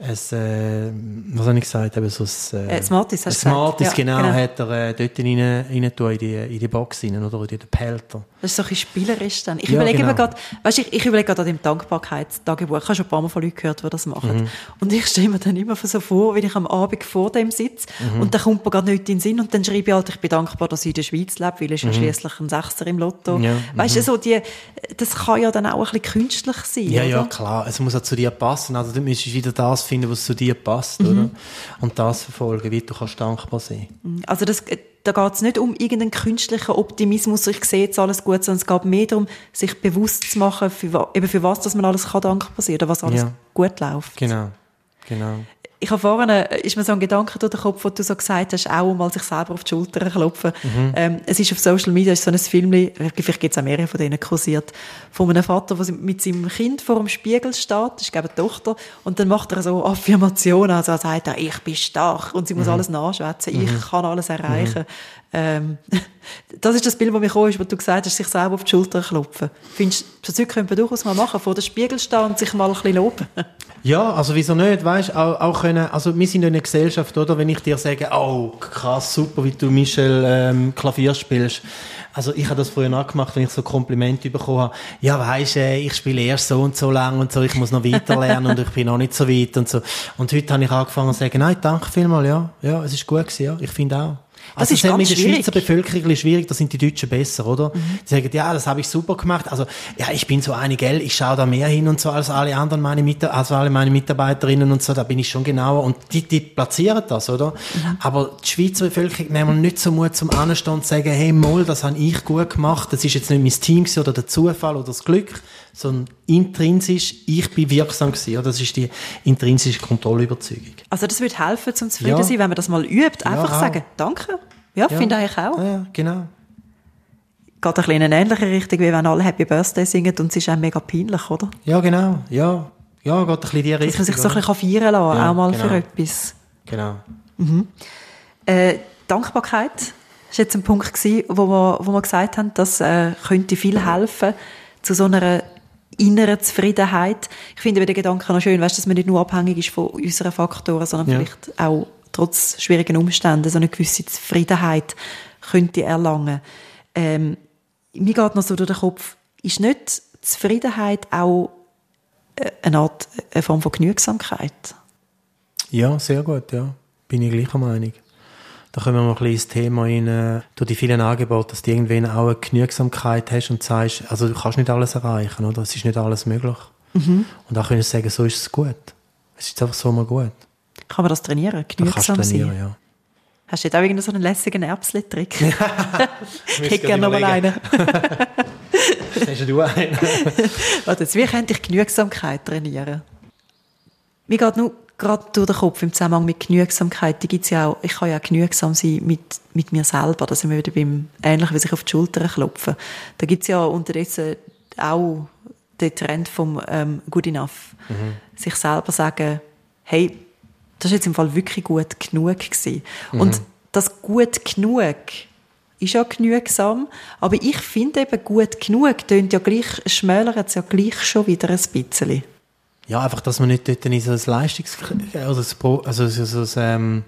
ein, äh, was habe ich gesagt, eben so ein, Äh, Smarties, hast ein du gesagt. Smarties, Ja, genau, genau. hat er äh, dort rein, rein tun, in die, in die Box rein, oder in den Behälter. Das ist so ein spielerisch dann. Ich Ja, überlege genau. gerade, weißt, ich, ich überlege gerade an dem Dankbarkeitstagebuch. Ich habe schon ein paar Mal von Leuten gehört, die das machen. Mhm. Und ich stelle mir dann immer so vor, wenn ich am Abend vor dem sitze Mhm. und dann kommt mir gerade nichts in den Sinn und dann schreibe ich halt, ich bin dankbar, dass ich in der Schweiz lebe, weil ich ja schließlich ein Sechser im Lotto. Mhm. Ja, Weißt du, so die, das kann ja dann auch ein bisschen künstlich sein, Ja, oder? ja, klar. Es muss auch zu dir passen. Also, du müsstest wieder das finden, was zu dir passt, Mhm. oder? Und das verfolgen, wie du kannst dankbar sein. Also das, da geht es nicht um irgendeinen künstlichen Optimismus, ich sehe jetzt alles gut, sondern es geht mehr darum, sich bewusst zu machen, für, eben für was dass man alles kann dankbar sein oder was alles Ja. gut läuft. Genau. Genau. Ich habe vorhin, äh, ist mir so ein Gedanke durch den Kopf, wo du so gesagt hast, auch mal sich selber auf die Schulter klopfen. Mhm. Ähm, es ist auf Social Media ist so ein Film, vielleicht gibt es auch mehrere von denen kursiert, von einem Vater, der mit seinem Kind vor dem Spiegel steht, das ist glaube ich eine Tochter, und dann macht er so Affirmationen, also er sagt er, ich bin stark, und sie Mhm. muss alles nachschwätzen, ich kann alles erreichen. Ähm, das ist das Bild, das mir gekommen ist, wo du gesagt hast, sich selber auf die Schulter klopfen. Findest du, so Zeug könnte man durchaus mal machen, vor dem Spiegel stehen und sich mal ein bisschen loben? Ja, also wieso nicht, weißt, auch, auch können, also wir sind in einer Gesellschaft, oder, wenn ich dir sage, oh, krass, super, wie du Michel ähm, Klavier spielst. Also ich habe das früher auch gemacht, wenn ich so Komplimente bekommen habe. Ja, weisst, äh, ich spiele erst so und so lang und so, ich muss noch weiter lernen und ich bin noch nicht so weit und so. Und heute habe ich angefangen zu sagen, nein, danke vielmals, ja, ja, es ist gut gewesen, ja, ich finde auch. Das Also ist ganz mit der schwierig. Schweizer Bevölkerung ein schwierig, da sind die Deutschen besser, oder? Die sagen, ja, das habe ich super gemacht. Also, ja, ich bin so eine, gell, ich schaue da mehr hin und so als alle anderen meine Mita als alle meine Mitarbeiterinnen und so, da bin ich schon genauer. Und die, die platzieren das, oder? Aber die Schweizer Bevölkerung nehmen nicht so Mut zum Anstehen und sagen, hey, Moll, das habe ich gut gemacht, das ist jetzt nicht mein Team oder der Zufall oder das Glück, sondern intrinsisch, ich bin wirksam gewesen? Das ist die intrinsische Kontrollüberzeugung. Also das würde helfen, zum zufrieden Ja. sein, wenn man das mal übt. Einfach auch. sagen, danke. Ja, finde ich auch. Ja, ja, genau. Geht ein bisschen in eine ähnliche Richtung, wie wenn alle Happy Birthday singen und es ist einem mega peinlich, oder? Ja, genau. Ja, ja, geht ein bisschen in die Richtung. Dass man sich so ein bisschen feiern lassen kann, Ja, auch mal genau. für etwas. Genau. Äh, Dankbarkeit war jetzt ein Punkt, gewesen, wo wir, wo wir gesagt haben, das äh, könnte viel helfen zu so einer inneren Zufriedenheit. Ich finde den Gedanken noch schön, weißt, dass man nicht nur abhängig ist von unseren Faktoren, sondern Ja. vielleicht auch trotz schwierigen Umständen so eine gewisse Zufriedenheit könnte erlangen. Ähm, mir geht noch so durch den Kopf, ist nicht Zufriedenheit auch äh, eine Art, eine Form von Genügsamkeit? Ja, sehr gut, ja. Bin ich gleicher Meinung. Da können wir mal ein bisschen ins Thema rein, durch die vielen Angebote, dass du irgendwann auch eine Genügsamkeit hast und sagst, also du kannst nicht alles erreichen, oder? Es ist nicht alles möglich. Mhm. Und auch können sagen, so ist es gut. Es ist einfach so mal gut. Kann man das trainieren? Da kannst du Genügsam trainieren, sein? ja. Hast du jetzt auch irgendeinen so einen lässigen Erbsli-Trick? ich hätte gerne noch mal einen. Hast du einen? Warte, jetzt, wie könnte ich Genügsamkeit trainieren? Mir geht nur gerade durch den Kopf im Zusammenhang mit Genügsamkeit. Die gibt's ja auch, ich kann ja genügsam sein mit, mit mir selber. Da sind wir wieder beim, ähnlich wie sich auf die Schulter klopfen. Da gibt's ja unterdessen auch den Trend vom ähm, Good Enough. Sich selber sagen, hey, das ist jetzt im Fall wirklich gut genug gewesen. Und das gut genug ist ja genügsam, aber ich finde eben gut genug tönt ja gleich, schmälert es ja gleich schon wieder ein bisschen. Ja, einfach, dass man nicht dort in so ein Leistungs... Also, das Pro- also so, so, so ähm,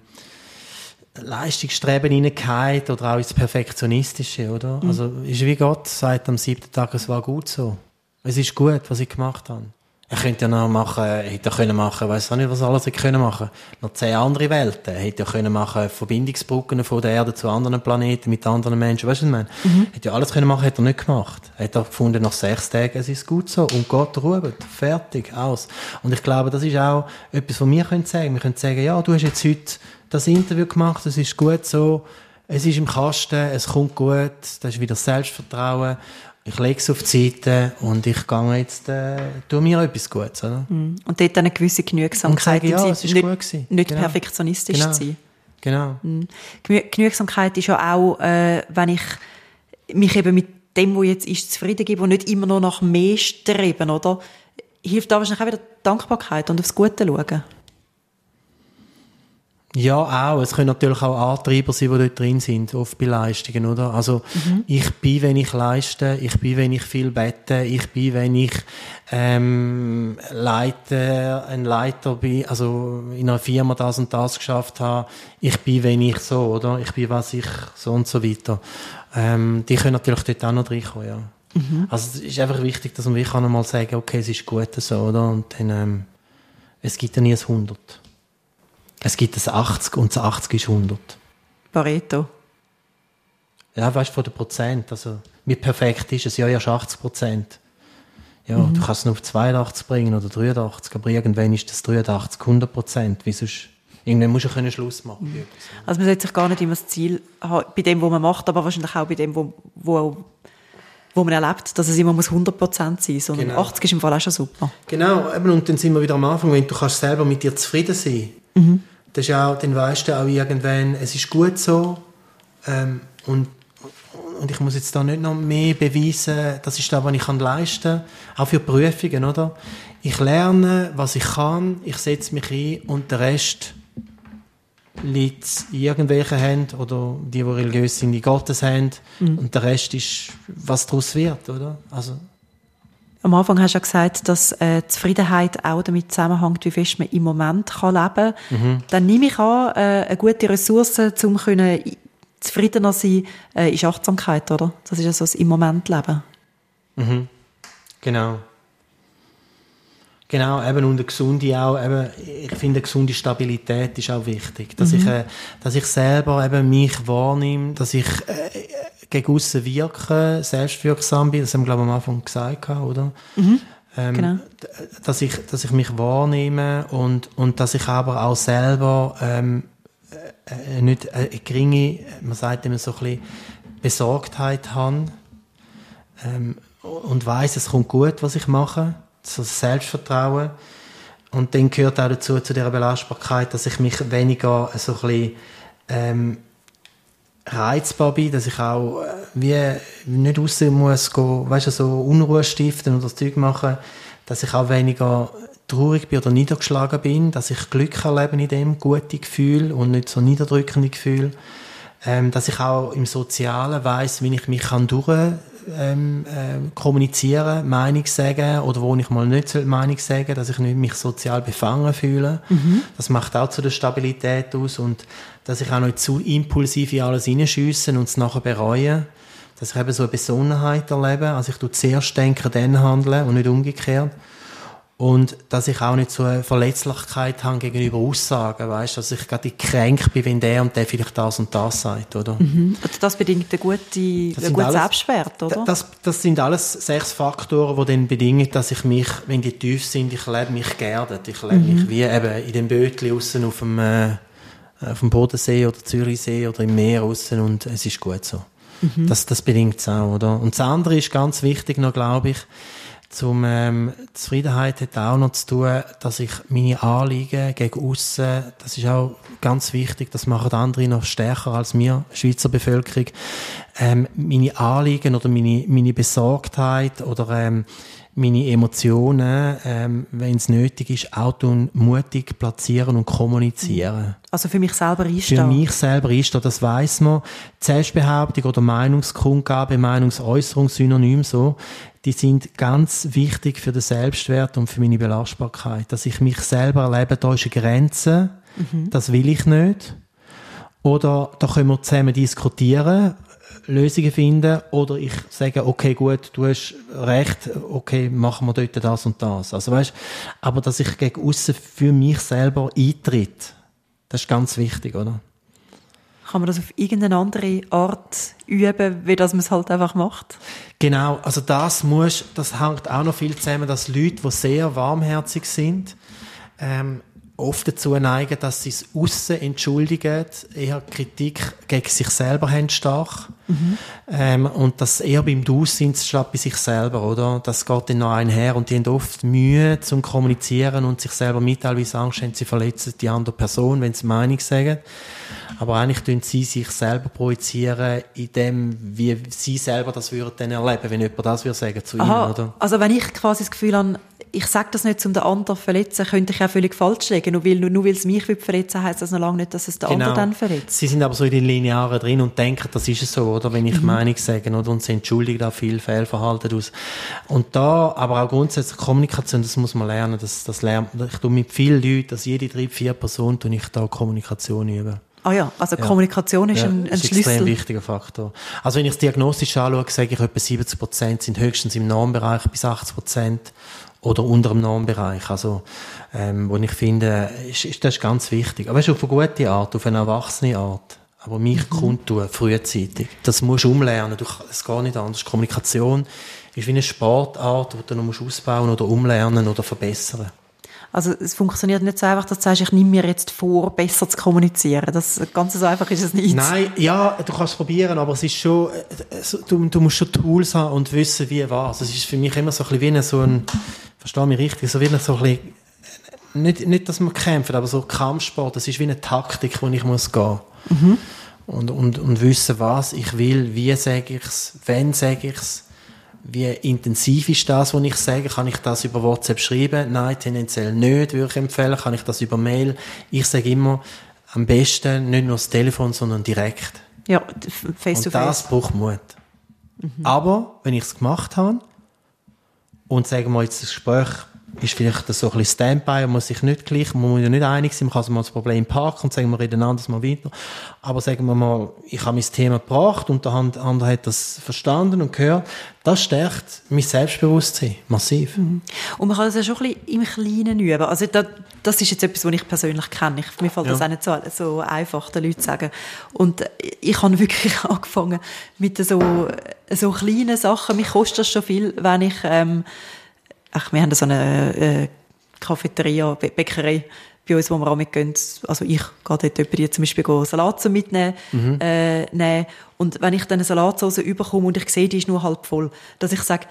Leistungsstreben hineingeht oder auch ins Perfektionistische, oder? Also, ist wie Gott sagt am siebten Tag, es war gut so. Es ist gut, was ich gemacht habe. Er könnte ja noch machen, hätte er können machen, weiß auch nicht, was alles er können machen. Noch zehn andere Welten. Er hätte ja können machen, Verbindungsbrücken von der Erde zu anderen Planeten mit anderen Menschen. Weißt du, was ich meine? Hätte ja alles können machen, hätte er nicht gemacht. Er hat auch gefunden, nach sechs Tagen, es ist gut so. Und Gott ruht. Fertig. Aus. Und ich glaube, das ist auch etwas, was wir können sagen. Wir können sagen, ja, du hast jetzt heute das Interview gemacht, es ist gut so. Es ist im Kasten, es kommt gut, das ist wieder Selbstvertrauen. Ich lege es auf die Seite und ich gehe jetzt, äh, tue mir etwas Gutes, oder? Mhm. Und dort eine gewisse Genügsamkeit. Und sagen, ja, es ist nicht, gut gewesen. Nicht Genau. perfektionistisch Genau. zu sein. Genau. Genü Genügsamkeit ist ja auch, äh, wenn ich mich eben mit dem, was jetzt ist, zufrieden gebe und nicht immer nur nach mehr streben, oder? Hilft da wahrscheinlich auch wieder Dankbarkeit und aufs Gute schauen. Ja, auch. Es können natürlich auch Antreiber sein, die dort drin sind, oft bei Leistungen, oder? Also, ich bin, wenn ich leiste, ich bin, wenn ich viel bete, ich bin, wenn ich, ähm, Leiter, ein Leiter bin, also in einer Firma das und das geschafft habe. Ich bin, wenn ich so, oder? Ich bin, was ich, so und so weiter. Ähm, die können natürlich dort auch noch reinkommen, ja. Also, es ist einfach wichtig, dass man wirklich auch noch mal sagen, okay, es ist gut so, oder? Und dann, ähm, es gibt ja nie ein 100. Es gibt ein 80 und das 80 ist 100. Pareto. Ja, weißt du, von den Prozent. Also, wie perfekt ist es? Ja, erst 80 Prozent. Ja, du kannst es nur auf 82 bringen oder 83, aber irgendwann ist das 83 100 Prozent. Wie sonst, irgendwann musst du können Schluss machen. etwas. Also man sollte sich gar nicht immer das Ziel haben, bei dem, was man macht, aber wahrscheinlich auch bei dem, wo, wo, wo man erlebt, dass es immer muss 100% sein muss, sondern Genau. 80 ist im Fall auch schon super. Genau, eben, und dann sind wir wieder am Anfang, wenn du kannst selber mit dir zufrieden sein das ist auch, dann weißt du auch irgendwann, es ist gut so ähm, und, und ich muss jetzt da nicht noch mehr beweisen, das ist das, was ich kann leisten kann, auch für Prüfungen, oder? Ich lerne, was ich kann, ich setze mich ein und der Rest liegt in irgendwelchen Händen oder die, die religiös sind, in Gottes Händen und der Rest ist, was daraus wird, oder? Also, Am Anfang hast du ja gesagt, dass äh, Zufriedenheit auch damit zusammenhängt, wie fest man im Moment kann leben kann. Dann nehme ich an, äh, eine gute Ressource, um können zufriedener sein, äh, ist Achtsamkeit, oder? Das ist ja so das im Moment leben. Genau. Genau, eben und eine gesunde auch, eben, ich finde eine gesunde Stabilität ist auch wichtig, dass ich, äh, dass ich selber eben mich wahrnehme, dass ich äh, gegen aussen wirke, selbstwirksam bin, das haben wir glaube ich am Anfang gesagt, oder? Ähm, Genau. dass ich, dass ich mich wahrnehme und, und dass ich aber auch selber ähm, äh, äh, nicht eine geringe, man sagt immer so ein bisschen Besorgtheit habe ähm, und weiß, es kommt gut, was ich mache, so Selbstvertrauen. Und dann gehört auch dazu, zu dieser Belastbarkeit, dass ich mich weniger so ein bisschen, ähm, reizbar bin, dass ich auch äh, wie nicht raus muss gehen, weißt du, so Unruhe stiften oder das Zeug machen, dass ich auch weniger traurig bin oder niedergeschlagen bin, dass ich Glück erlebe in dem, gute Gefühl und nicht so niederdrückende Gefühl, ähm, dass ich auch im Sozialen weiß, wie ich mich kann durch ähm, ähm, kommunizieren, Meinung sagen oder wo ich mal nicht Meinung sagen, dass ich nicht mich sozial befangen fühle. Das macht auch zu der Stabilität aus und dass ich auch nicht zu impulsiv in alles hineinschiesse und es nachher bereue. Dass ich eben so eine Besonnenheit erlebe. Also ich tue zuerst denken, dann handeln und nicht umgekehrt. Und dass ich auch nicht so eine Verletzlichkeit habe gegenüber Aussagen, weißt, dass ich gerade kränk bin, wenn der und der vielleicht das und das sagt, oder? Also das bedingt eine gute, Das einen guten alles- Selbstwert, oder? Da- Das, das sind alles sechs Faktoren, die dann bedingen, dass ich mich, wenn die tief sind, ich lebe mich geerdet. Ich lebe mich wie eben in dem Bötli aussen auf dem, äh, auf dem Bodensee oder Zürichsee oder im Meer aussen und es ist gut so. Das, das bedingt es auch, oder? Und das andere ist ganz wichtig noch, glaube ich, zum ähm, Zufriedenheit hat auch noch zu tun, dass ich meine Anliegen gegen aussen, das ist auch ganz wichtig, das machen andere noch stärker als wir, Schweizer Bevölkerung, ähm, meine Anliegen oder meine, meine Besorgtheit oder ähm, meine Emotionen, ähm, wenn es nötig ist, auch tun, mutig platzieren und kommunizieren. Also für mich selber für einstehen. mich selber ist, oder das weiß man, Selbstbehauptung oder Meinungskundgabe, Meinungsäußerung, Synonym so, die sind ganz wichtig für den Selbstwert und für meine Belastbarkeit. Dass ich mich selber erlebe, da ist eine Grenze, das will ich nicht. Oder da können wir zusammen diskutieren, Lösungen finden, oder ich sage, okay, gut, du hast recht, okay, machen wir dort das und das. Also weißt, aber dass ich gegen aussen für mich selber eintritt, das ist ganz wichtig, oder? Kann man das auf irgendeine andere Art üben, wie das man es halt einfach macht? Genau, also das muss, das hängt auch noch viel zusammen, dass Leute, die sehr warmherzig sind ähm, oft dazu neigen, dass sie es aussen entschuldigen, eher Kritik gegen sich selber haben stark. Mhm. Ähm, und das eher beim Du sind statt bei sich selber, oder? Das geht dann noch einher und die haben oft Mühe zum Kommunizieren und sich selber mitteilen, wie sie Angst haben, sie verletzen die andere Person, wenn sie Meinung sagen. Aber eigentlich tun sie sich selber projizieren in dem, wie sie selber das würden dann erleben, wenn jemand das würde sagen zu Aha, ihnen, oder? Also wenn ich quasi das Gefühl habe, ich sage das nicht, um den anderen zu verletzen, könnte ich auch völlig falsch liegen. Nur weil, nur weil es mich verletzen heisst das noch lange nicht, dass es den genau. anderen dann verletzt. Sie sind aber so in den Linearen drin und denken, das ist es so, oder? Wenn ich mhm. Meinung sage, oder? Und sie entschuldigen da viel Fehlverhalten aus. Und da, aber auch grundsätzlich Kommunikation, das muss man lernen. Das, das lernt, ich tue mit vielen Leuten, dass jede drei, vier Personen, tue ich da Kommunikation üben. Ah ja, also ja. Kommunikation ist ja, ein, ein ist Schlüssel. ein extrem wichtiger Faktor. Also wenn ich es diagnostisch anschaue, sage ich, etwa 70 Prozent sind höchstens im Normbereich bis 80 Prozent oder unter dem Normbereich. Also, ähm, wo ich finde, ist, ist, das ist ganz wichtig. Aber es ist auf eine gute Art, auf eine erwachsene Art. Aber mich mhm. kundtun, frühzeitig. Das musst du umlernen. Du, es geht nicht anders. Kommunikation ist wie eine Sportart, die du noch musst ausbauen oder umlernen oder verbessern. Also es funktioniert nicht so einfach, dass du sagst, ich nehme mir jetzt vor, besser zu kommunizieren. Das ganz so einfach ist es nicht. Nein, ja, du kannst es probieren, aber es ist schon, du, du musst schon Tools haben und wissen, wie was. Es ist für mich immer so ein bisschen wie so ein, verstehe mich richtig, so wie so ein bisschen, nicht, nicht, dass man kämpft, aber so Kampfsport, das ist wie eine Taktik, wo ich muss gehen. Mhm. Und, und, und wissen, was ich will, wie sage ich es, wann sage ich es wie intensiv ist das, was ich sage? Kann ich das über WhatsApp schreiben? Nein, tendenziell nicht, würde ich empfehlen. Kann ich das über Mail? Ich sage immer, am besten nicht nur das Telefon, sondern direkt. Ja, face to face. Und das braucht Mut. Mhm. Aber, wenn ich es gemacht habe und sagen wir jetzt das Gespräch ist vielleicht so ein bisschen Standby, man muss sich nicht gleich, man muss ja nicht einig sein, man kann mal das Problem parken und sagen, wir reden anders mal weiter. Aber sagen wir mal, ich habe mein Thema gebracht und der andere hat das verstanden und gehört, das stärkt mein Selbstbewusstsein massiv. Mhm. Und man kann das ja schon ein bisschen im Kleinen üben. Also das, das ist jetzt etwas, was ich persönlich kenne. Ich, mir fällt ja. das auch nicht so, so einfach, den Leuten zu sagen. Und ich habe wirklich angefangen mit so, so kleinen Sachen. Mich kostet das schon viel, wenn ich... Ähm, ach, wir haben so eine äh, Cafeteria, Bä Bäckerei bei uns, wo wir auch mitgehen. Also ich gehe dort die zum Beispiel Salat mitnehmen. Mhm. Äh, nehmen. Und wenn ich dann eine Salatsauce überkomme und ich sehe, die ist nur halb voll, dass ich sage,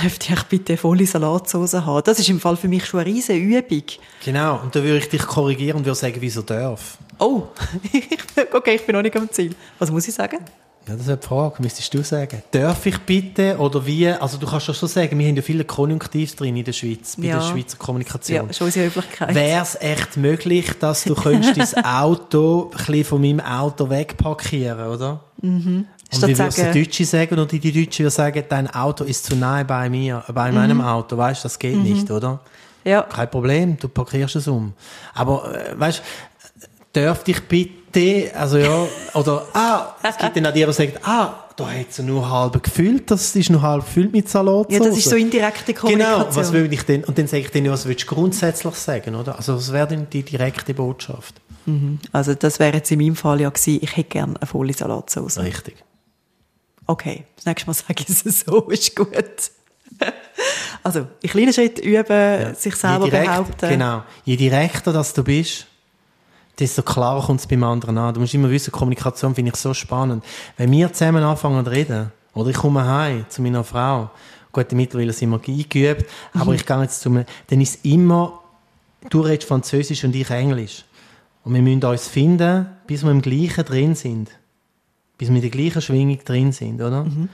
dürfte ich bitte volle Salatsauce haben? Das ist im Fall für mich schon eine riesige Übung. Genau, und da würde ich dich korrigieren und würde sagen, wieso darf. Oh, okay, ich bin noch nicht am Ziel. Was muss ich sagen? Ja, das ist eine Frage, müsstest du sagen. Darf ich bitte oder wie? Also du kannst doch schon sagen, wir haben ja viele Konjunktiv drin in der Schweiz, bei ja. der Schweizer Kommunikation. Ja, schon unsere Höflichkeit. Wäre es echt möglich, dass du könntest dein Auto ein bisschen von meinem Auto wegparkieren, oder? Mhm. Und wie würdest du Deutsche sagen? Und die Deutsche würden sagen, dein Auto ist zu nahe bei mir, bei mhm. meinem Auto. Weißt du, das geht mhm. nicht, oder? Ja. Kein Problem, du parkierst es um. Aber, äh, weißt du, dürfte ich bitte Tee, also ja, oder, ah, es gibt dann auch die, die sagen, ah, da hat es nur halb gefüllt, das ist nur halb gefüllt mit Salat. Ja, das ist so indirekte Kommunikation. Genau, was will ich denn, und dann sage ich dann, was willst du grundsätzlich sagen, oder? Also, was wäre denn die direkte Botschaft? Mhm. Also, das wäre jetzt in meinem Fall ja gewesen, ich hätte gerne eine volle Salatsauce. Richtig. Okay, das nächste Mal sage ich es so, ist gut. also, in kleinen Schritten üben, ja. sich selber direkt, behaupten. Genau. Je direkter das du bist, desto klarer kommt es beim anderen an. Du musst immer wissen, Kommunikation finde ich so spannend. Wenn wir zusammen anfangen zu reden, oder ich komme heim zu meiner Frau, gut, mittlerweile sind wir eingeübt, mhm. aber ich gehe jetzt zu mir, dann ist es immer, du redest Französisch und ich Englisch. Und wir müssen uns finden, bis wir im Gleichen drin sind. Bis wir in der gleichen Schwingung drin sind, oder? Mhm.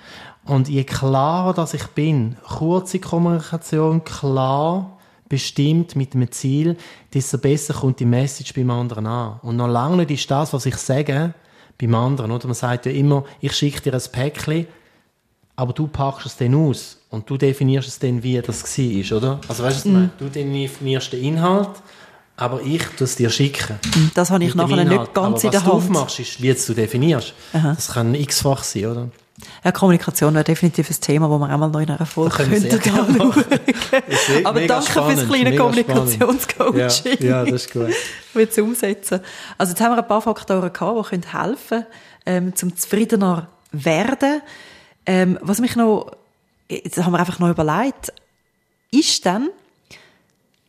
Und je klarer dass ich bin, kurze Kommunikation, klar, bestimmt mit einem Ziel, desto besser kommt die Message beim anderen an. Und noch lange nicht ist das, was ich sage, beim anderen. Oder? Man sagt ja immer, ich schicke dir ein Päckchen, aber du packst es dann aus und du definierst es dann, wie das war, oder? Also weißt du, mm. du definierst den Inhalt, aber ich tue es dir schicken. Das habe ich nachher nicht ganz aber in der Hand. Was du aufmachst, ist, wie du definierst. Aha. Das kann x-fach sein, oder? Ja, Kommunikation wäre definitiv ein Thema, das wir einmal noch in einer Folge könnten. Aber danke fürs kleine Kommunikationscoaching. Ja, ja, das ist gut. Mit umsetzen. Also jetzt haben wir ein paar Faktoren gehabt, die helfen können, ähm, zum zufriedener werden. Ähm, was mich noch, jetzt haben wir einfach noch überlegt, ist dann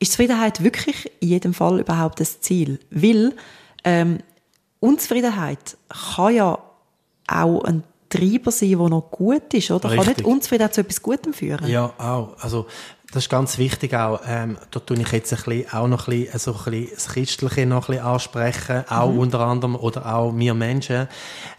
ist Zufriedenheit wirklich in jedem Fall überhaupt das Ziel? Weil ähm, Unzufriedenheit kann ja auch ein Treiber sein, der noch gut ist, oder? Richtig. Kann nicht Unzufriedenheit zu etwas Gutem führen? Ja, auch. Also, das ist ganz wichtig auch. Ähm, da tue ich jetzt ein bisschen, auch noch ein bisschen, so ein bisschen das Christliche noch ein bisschen ansprechen, auch mhm. unter anderem, oder auch wir Menschen.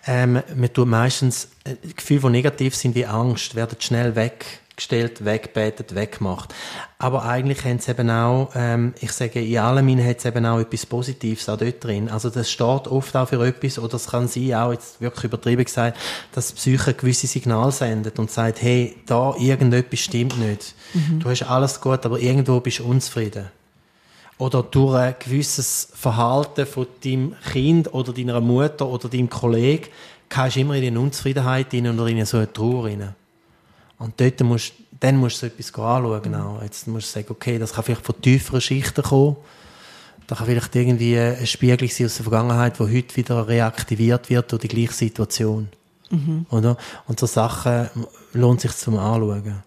Ähm, man tut meistens, äh, Gefühle, die negativ sind, wie Angst, werden schnell weg gestellt, wegbetet, weggemacht. Aber eigentlich haben sie eben auch, ähm, ich sage, in allem hat es eben auch etwas Positives auch dort drin. Also das steht oft auch für etwas, oder es kann sein, auch jetzt wirklich übertrieben gesagt, dass die Psyche gewisse Signale sendet und sagt, hey, da irgendetwas stimmt nicht. Mhm. Du hast alles gut, aber irgendwo bist du unzufrieden. Oder durch ein gewisses Verhalten von deinem Kind oder deiner Mutter oder deinem Kollegen kannst du immer in eine Unzufriedenheit rein oder in so eine Trauer rein. Und dort musst, dann musst du so etwas anschauen. Mhm. Jetzt musst du sagen, okay, das kann vielleicht von tieferen Schichten kommen. Da kann vielleicht irgendwie ein Spiegel sein aus der Vergangenheit, wo heute wieder reaktiviert wird durch die gleiche Situation. Mhm. Oder? Und so Sachen lohnt sich zum Anschauen.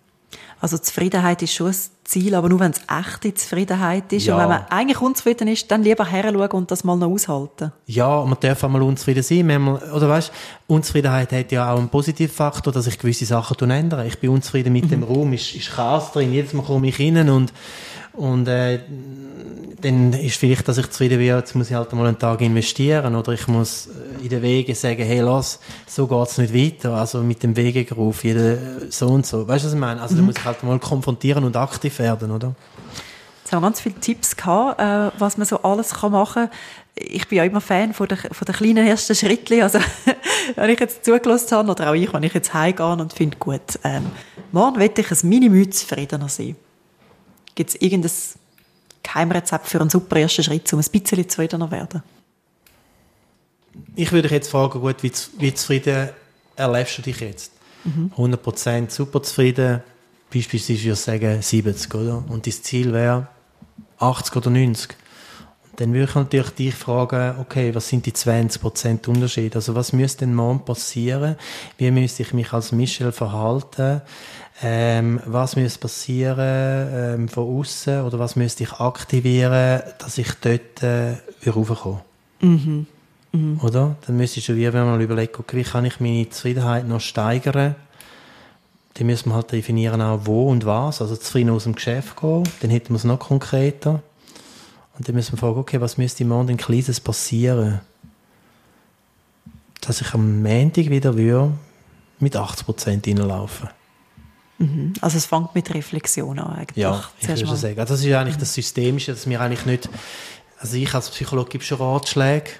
Also Zufriedenheit ist schon ein Ziel, aber nur wenn es echte Zufriedenheit ist. Ja. Und wenn man eigentlich unzufrieden ist, dann lieber heranschauen und das mal noch aushalten. Ja, man darf auch mal unzufrieden sein. Manchmal, oder weißt, Unzufriedenheit hat ja auch einen positiven Faktor, dass ich gewisse Sachen ändere. Ich bin unzufrieden mit mhm. dem Raum, ist, ist Chaos drin, jedes Mal komme ich rein und und äh, dann ist vielleicht, dass ich zufrieden bin, jetzt muss ich halt mal einen Tag investieren oder ich muss äh, in den Wegen sagen, hey, lass, so geht's nicht weiter. Also mit dem Wegegeruf, jeder äh, so und so. Weißt du, was ich meine? Also mhm. da muss ich halt mal konfrontieren und aktiv werden, oder? Jetzt haben wir ganz viele Tipps gehabt, äh, was man so alles kann machen kann. Ich bin ja immer Fan von der, von der kleinen ersten Schritte. Also, wenn ich jetzt zugelassen habe, oder auch ich, wenn ich jetzt heimgehe und finde, gut, ähm, morgen will ich ein Minimum zufriedener sein. Gibt es irgendein Geheimrezept für einen super ersten Schritt, um ein bisschen zufriedener zu werden? Ich würde dich jetzt fragen, gut, wie, wie zufrieden erlebst du dich jetzt? Mhm. 100% super zufrieden, beispielsweise würde ich sagen 70, oder? Und dein Ziel wäre 80 oder 90. Dann würde ich natürlich dich fragen, okay, was sind die 20% Unterschiede? Also was müsste denn morgen passieren? Wie müsste ich mich als Michel verhalten? ähm, was müsste passieren ähm, von außen oder was müsste ich aktivieren, dass ich dort äh, raufkomme. Mhm. Mhm. Oder? Dann müsstest du wie mal überlegen, okay, wie kann ich meine Zufriedenheit noch steigern? Dann müssen wir halt definieren auch wo und was. Also zufrieden aus dem Geschäft gehen, dann hätten wir es noch konkreter. Und dann müssen wir fragen, okay, was müsste im Morgen in Kleines passieren? Dass ich am Montag wieder mit 80% reinlaufen Mhm. Also es fängt mit Reflexion an eigentlich. Ja, ich würde sagen. Also das ist eigentlich das Systemische, dass wir eigentlich nicht, also ich als Psychologe gebe schon Ratschläge,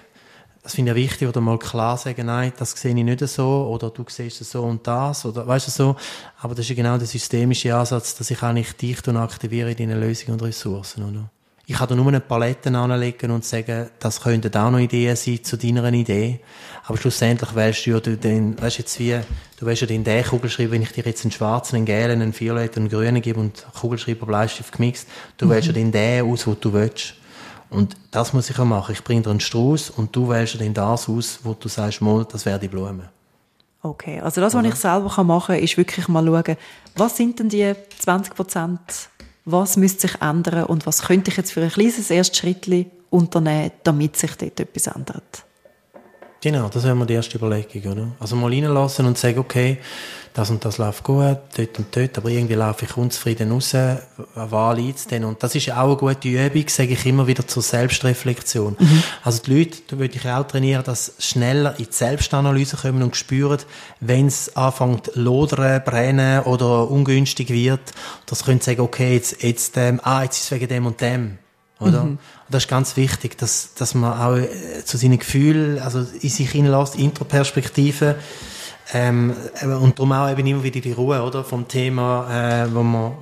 das finde ich wichtig, oder mal klar sagen, nein, das sehe ich nicht so, oder du siehst es so und das, oder weißt du so. Aber das ist genau der systemische Ansatz, dass ich eigentlich dich aktiviere in deinen Lösungen und Ressourcen, oder? Ich kann da nur eine Palette anlegen und sagen, das könnten auch noch Ideen sein zu deiner Idee. Aber schlussendlich wählst du ja den, weißt jetzt wie, du wählst ja den, den Kugelschreiber, wenn ich dir jetzt einen schwarzen, einen gelben, einen violetten, einen grünen gebe und Kugelschreiber, Bleistift gemixt, du mhm. wählst ja den, den aus, was du willst. Und das muss ich auch machen. Ich bringe dir einen Strauß und du wählst dann das aus, wo du sagst, mal, das wäre die Blume. Okay, also das, was Oder? ich selber machen kann, ist wirklich mal schauen, was sind denn die 20 Prozent was müsste sich ändern und was könnte ich jetzt für ein kleines erstes Schritt unternehmen, damit sich dort etwas ändert. Genau, das wäre mal die erste Überlegung. Oder? Also mal reinlassen und sagen, okay, das und das läuft gut, dort und dort, aber irgendwie laufe ich unzufrieden raus, was liegt es denn? Und das ist auch eine gute Übung, sage ich immer wieder zur Selbstreflexion. Mhm. Also die Leute, da würde ich auch trainieren, dass schneller in die Selbstanalyse kommen und spüren, wenn es anfängt lodern, brennen oder ungünstig wird, das können sie sagen, okay, jetzt, jetzt, ähm, ah, jetzt ist es wegen dem und dem. Oder? Mhm. Und das ist ganz wichtig, dass, dass man auch äh, zu seinen Gefühlen, also in sich hineinlässt, Introperspektive, ähm, und darum auch eben immer wieder die Ruhe, oder? Vom Thema, äh, wo wir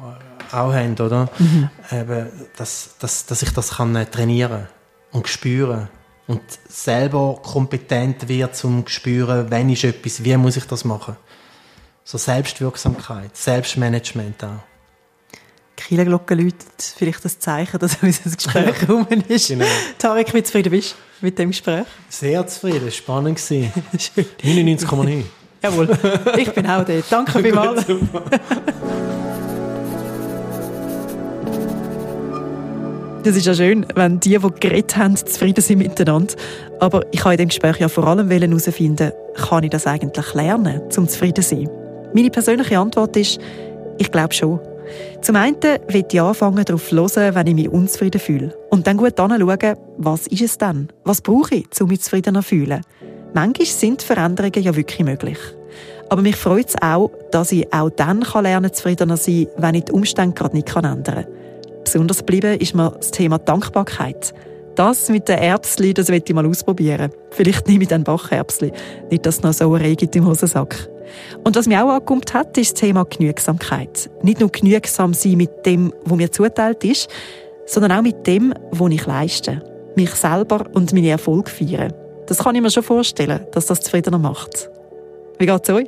auch haben, oder? Mhm. Eben, dass, dass, dass ich das kann äh, trainieren und spüren und selber kompetent wird zum spüren, wenn ist etwas, wie muss ich das machen. So Selbstwirksamkeit, Selbstmanagement auch. Kirchenglocke läutet, vielleicht das Zeichen, dass unser Gespräch rum ist. Genau. Tarek, wie zufrieden bist mit dem Gespräch? Sehr zufrieden, spannend gewesen. 99,9. Jawohl, ich bin auch dort. Danke vielmals. Das ist ja schön, wenn die, die geredet haben, zufrieden sind miteinander. Aber ich habe in dem Gespräch ja vor allem herausfinden, kann ich das eigentlich lernen, um zufrieden zu sein? Meine persönliche Antwort ist, ich glaube schon. Zum einen will ich anfangen, darauf zu hören, wenn ich mich unzufrieden fühle. Und dann gut anschauen, was ist es denn? Was brauche ich, um mich zufriedener zu fühlen? Manchmal sind Veränderungen ja wirklich möglich. Aber mich freut es auch, dass ich auch dann lernen kann, zufriedener zu sein, wenn ich die Umstände gerade nicht ändern kann. Besonders geblieben ist mir das Thema Dankbarkeit. Das mit den Erbsli, das will ich mal ausprobieren. Vielleicht nehme ich dann Bacherbsli. Nicht, dass es noch so eine gibt im Hosensack. Und was mir auch angekommen hat, ist das Thema Genügsamkeit. Nicht nur genügsam sein mit dem, was mir zuteilt ist, sondern auch mit dem, was ich leiste. Mich selber und meine Erfolge feiern. Das kann ich mir schon vorstellen, dass das zufriedener macht. Wie geht es euch?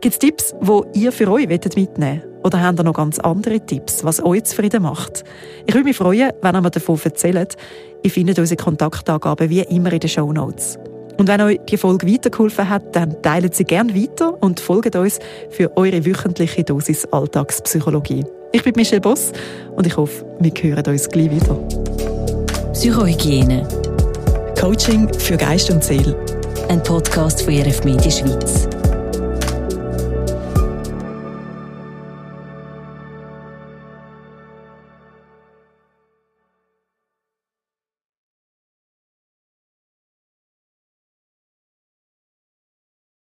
Gibt es Tipps, die ihr für euch mitnehmen wollt? Oder habt ihr noch ganz andere Tipps, was euch zufrieden macht? Ich würde mich freuen, wenn ihr mir davon erzählt. Ihr findet unsere Kontaktangaben wie immer in den Show Notes. Und wenn euch die Folge weitergeholfen hat, dann teilt sie gerne weiter und folgt uns für eure wöchentliche Dosis Alltagspsychologie. Ich bin Michelle Boss und ich hoffe, wir hören uns gleich wieder. Psychohygiene. Coaching für Geist und Seele. Ein Podcast von RF Media Schweiz.